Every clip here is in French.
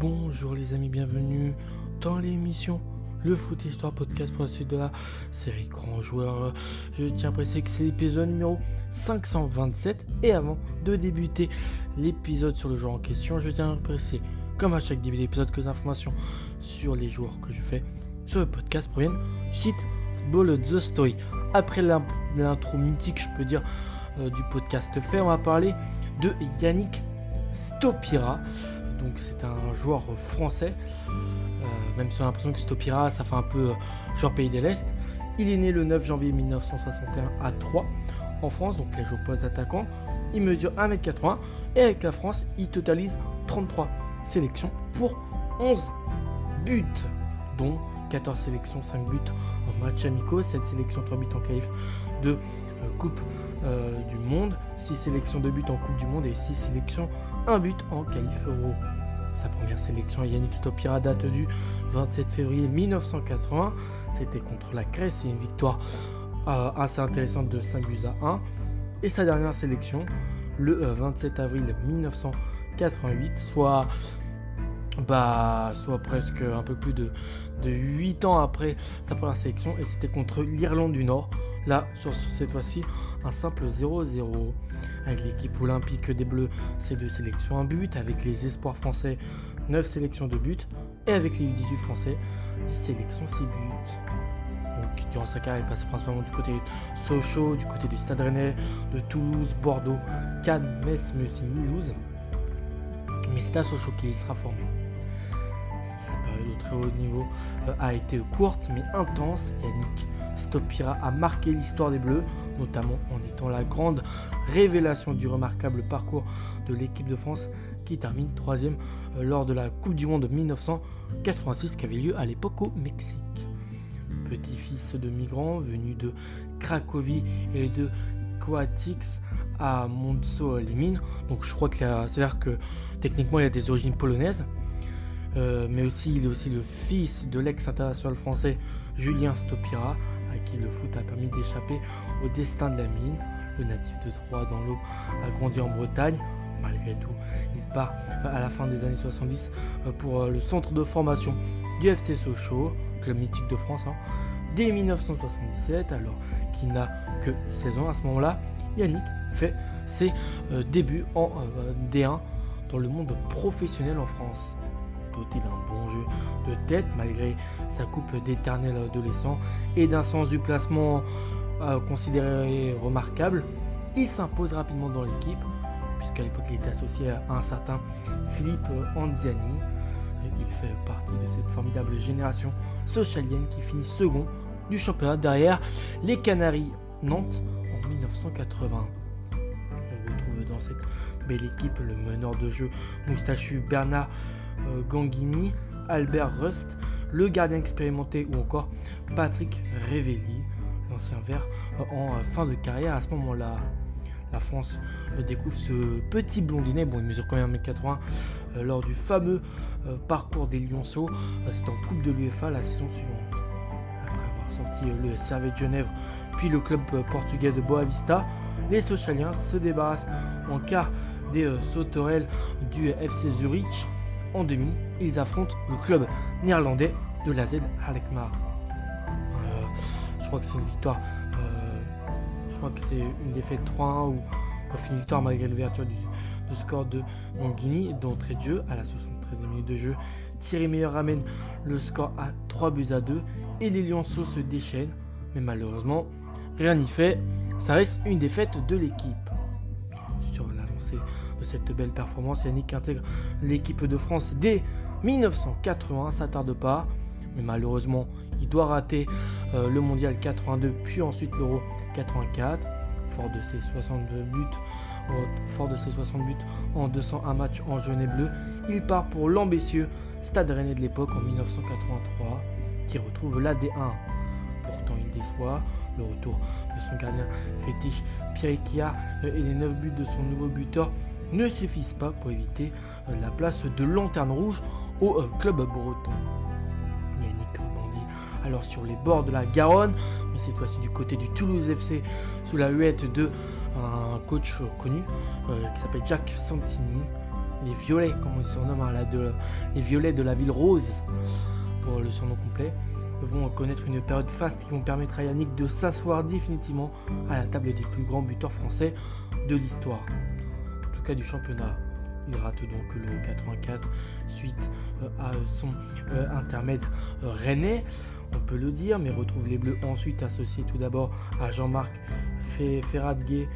Bonjour les amis, bienvenue dans l'émission Le Foot Histoire Podcast pour la suite de la série Grand Joueur. Je tiens à préciser que c'est l'épisode numéro 527 et avant de débuter l'épisode sur le joueur en question, je tiens à préciser comme à chaque début d'épisode que les informations sur les joueurs que je fais sur le podcast proviennent du site Football The Story. Après l'intro mythique, je peux dire, euh, du podcast fait, on va parler de Yannick Stopira. Donc c'est un joueur français, euh, même si on a l'impression que Stopira, ça fait un peu euh, genre pays de l'Est. Il est né le 9 janvier 1961 à 3 en France, donc il a joué au poste d'attaquant. Il mesure 1m80 et avec la France, il totalise 33 sélections pour 11 buts, dont 14 sélections, 5 buts en match amicaux, 7 sélections, 3 buts en qualif de Coupe du Monde, 6 sélections de buts en Coupe du Monde et 6 sélections un but en qualif euro. Sa première sélection Yannick Stopira date du 27 février 1980. C'était contre la Grèce et une victoire euh, assez intéressante de 5 buts à 1. Et sa dernière sélection le 27 euh, avril 1988, soit, bah, soit presque un peu plus de 8 ans après sa première sélection. Et c'était contre l'Irlande du Nord. Là, sur cette fois-ci, un simple 0-0. Avec l'équipe olympique des Bleus, c'est deux sélections, un but. Avec les espoirs français, 9 sélections de but. Et avec les U18 français, 10 sélections, 6 buts. Donc, durant sa carrière, il passe principalement du côté de Sochaux, du côté du Stade Rennais, de Toulouse, Bordeaux, Cannes, Metz, mais Mulhouse. Mais c'est à Sochaux qu'il sera formé. Sa période au très haut niveau euh, a été courte mais intense. Yannick Stopira a marqué l'histoire des Bleus, notamment en étant la grande révélation du remarquable parcours de l'équipe de France qui termine troisième euh, lors de la Coupe du Monde 1986 qui avait lieu à l'époque au Mexique. Petit-fils de migrants venus de Cracovie et de Coatix à Monceau Limine. Donc je crois que c'est-à-dire que techniquement il a des origines polonaises. Euh, mais aussi il est aussi le fils de l'ex-international français Julien Stopira, à qui le foot a permis d'échapper au destin de la mine. Le natif de Troyes dans l'eau a grandi en Bretagne. Malgré tout, il part à la fin des années 70 euh, pour euh, le centre de formation du FC Sochaux, club mythique de France, hein. dès 1977, alors qu'il n'a que 16 ans à ce moment-là. Yannick fait ses euh, débuts en D1 dans le monde professionnel en France doté d'un bon jeu de tête malgré sa coupe d'éternel adolescent et d'un sens du placement euh, considéré remarquable. Il s'impose rapidement dans l'équipe puisqu'à l'époque il était associé à un certain Philippe Anziani. Il fait partie de cette formidable génération socialienne qui finit second du championnat derrière les Canaries Nantes en 1980. On retrouve dans cette belle équipe le meneur de jeu moustachu Bernard euh, Ganghini, Albert Rust, le gardien expérimenté ou encore Patrick Revelli, l'ancien vert euh, en euh, fin de carrière. À ce moment-là, la France découvre ce petit blondinet, bon il mesure quand même 1m80, lors du fameux parcours des Lyonceaux. C'est en Coupe de l'UEFA la saison suivante. Après avoir sorti le Servet de Genève, puis le club portugais de Boavista, les Sochaliens se débarrassent en quart des sauterelles du FC Zurich en demi, ils affrontent le club néerlandais de la Z Alkmaar. Euh, je crois que c'est une victoire. Euh, je crois que c'est une défaite 3-1 ou une victoire malgré l'ouverture du, score de Mangini d'entrée de jeu à la 73e minute de jeu. Thierry Meyer ramène le score à 3 buts à 2 et les Lyonceaux se déchaînent. Mais malheureusement, rien n'y fait. Ça reste une défaite de l'équipe. Sur l'avancée de cette belle performance. Yannick intègre l'équipe de France dès 1981, ça tarde pas. Mais malheureusement, il doit rater euh, le mondial 82, puis ensuite l'Euro 84. Fort de ses 62 buts, fort de ses 60 buts en 201 matchs en jaune et bleu, il part pour l'ambitieux Stade Rennais de l'époque en 1983, qui retrouve l'AD1. Pourtant, il déçoit. Le retour de son gardien fétiche Pierre euh, et les 9 buts de son nouveau buteur ne suffisent pas pour éviter euh, la place de lanterne rouge au euh, club breton. Yannick rebondit alors sur les bords de la Garonne, mais cette fois-ci du côté du Toulouse FC, sous la huette de un coach connu qui s'appelle Jack Santini. Les Violets, comme on surnomme, hein, de, les Violets de la ville rose, pour le surnom complet, vont connaître une période faste qui vont permettre à Yannick de s'asseoir définitivement à la table des plus grands buteurs français de l'histoire. Du championnat. Il rate donc le 84 suite euh, à son euh, intermède euh, rennais, on peut le dire, mais retrouve les Bleus ensuite associés tout d'abord à Jean-Marc Ferradguet.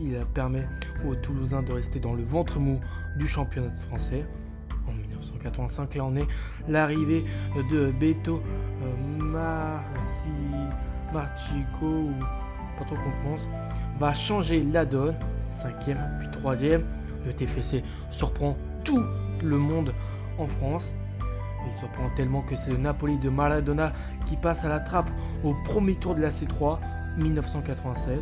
il permet aux Toulousains de rester dans le ventre mou du championnat français. En 1985, là on est l'arrivée de Beto Marci, Marchico, pas trop qu'on pense, va changer la donne. Cinquième, puis troisième. Le TFC surprend tout le monde en France. Il surprend tellement que c'est le Napoli de Maradona qui passe à la trappe au premier tour de la C3 1987.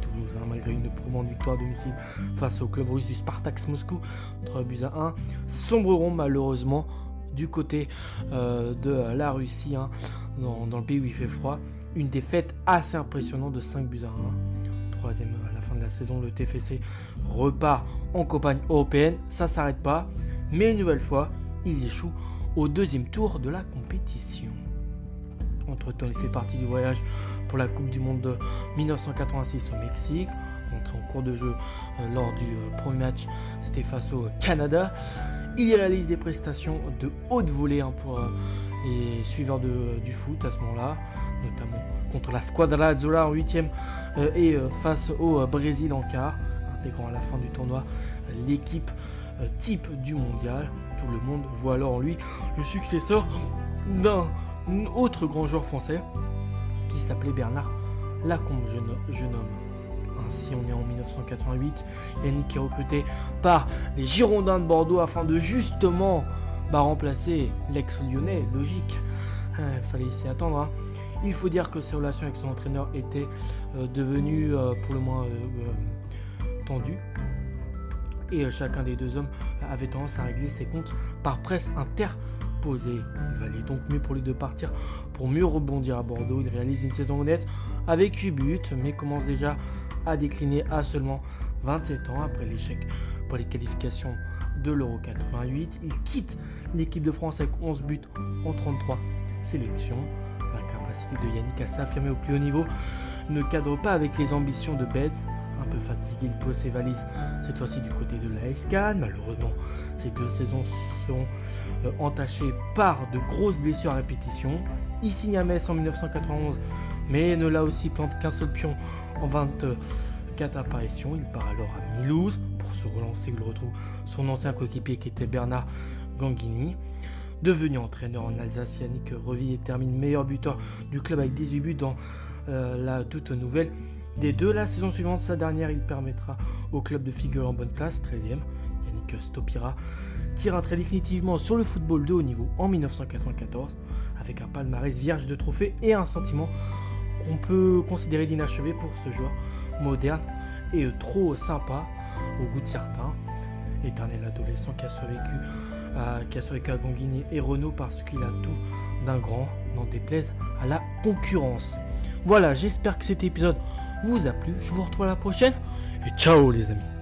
Toulouse, malgré une probante victoire domicile face au club russe du Spartak Moscou, 3 buts à 1, sombreront malheureusement du côté euh, de la Russie, hein, dans, dans, le pays où il fait froid. Une défaite assez impressionnante de 5 buts à 1. Troisième la saison, le TFC repart en campagne européenne. Ça s'arrête pas, mais une nouvelle fois, ils échouent au deuxième tour de la compétition. Entre-temps, il fait partie du voyage pour la Coupe du Monde de 1986 au Mexique. Rentré en cours de jeu euh, lors du euh, premier match, c'était face au Canada. Il réalise des prestations de haute volée hein, pour euh, les suiveurs du foot à ce moment-là, notamment contre la Squadra Azzurra en 8 et face au Brésil en quart, intégrant à la fin du tournoi l'équipe type du mondial. Tout le monde voit alors en lui le successeur d'un autre grand joueur français qui s'appelait Bernard Lacombe, jeune, jeune homme. Ainsi, on est en 1988. Yannick est recruté par les Girondins de Bordeaux afin de justement bah, remplacer l'ex-lyonnais, logique. Il hein, fallait s'y attendre. Hein. Il faut dire que ses relations avec son entraîneur étaient euh, devenues euh, pour le moins euh, tendues et chacun des deux hommes avait tendance à régler ses comptes par presse interposée. Il valait donc mieux pour lui de partir pour mieux rebondir à Bordeaux. Il réalise une saison honnête avec 8 buts, mais commence déjà à décliner à seulement 27 ans après l'échec pour les qualifications de l'Euro 88. Il quitte l'équipe de France avec 11 buts en 33 sélections. La capacité de Yannick à s'affirmer au plus haut niveau ne cadre pas avec les ambitions de Bed un peu fatigué, il pose ses valises, cette fois-ci du côté de la SCAN. Malheureusement, ces deux saisons seront euh, entachées par de grosses blessures à répétition. Il signe à Metz en 1991, mais ne l'a aussi plante qu'un seul pion en 24 apparitions. Il part alors à Milouz pour se relancer. Il retrouve son ancien coéquipier qui était Bernard Ganghini. Devenu entraîneur en Alsace, Yannick Reville termine meilleur buteur du club avec 18 buts dans euh, la toute nouvelle des deux, la saison suivante, sa dernière, il permettra au club de figurer en bonne place, 13e. Yannick Stopira tire un trait définitivement sur le football de haut niveau en 1994, avec un palmarès vierge de trophées et un sentiment qu'on peut considérer d'inachevé pour ce joueur moderne et trop sympa au goût de certains. Éternel adolescent qui a survécu à, qui a survécu à Gonguini et Renault parce qu'il a tout d'un grand, n'en déplaise à la concurrence. Voilà, j'espère que cet épisode vous a plu. Je vous retrouve à la prochaine et ciao les amis.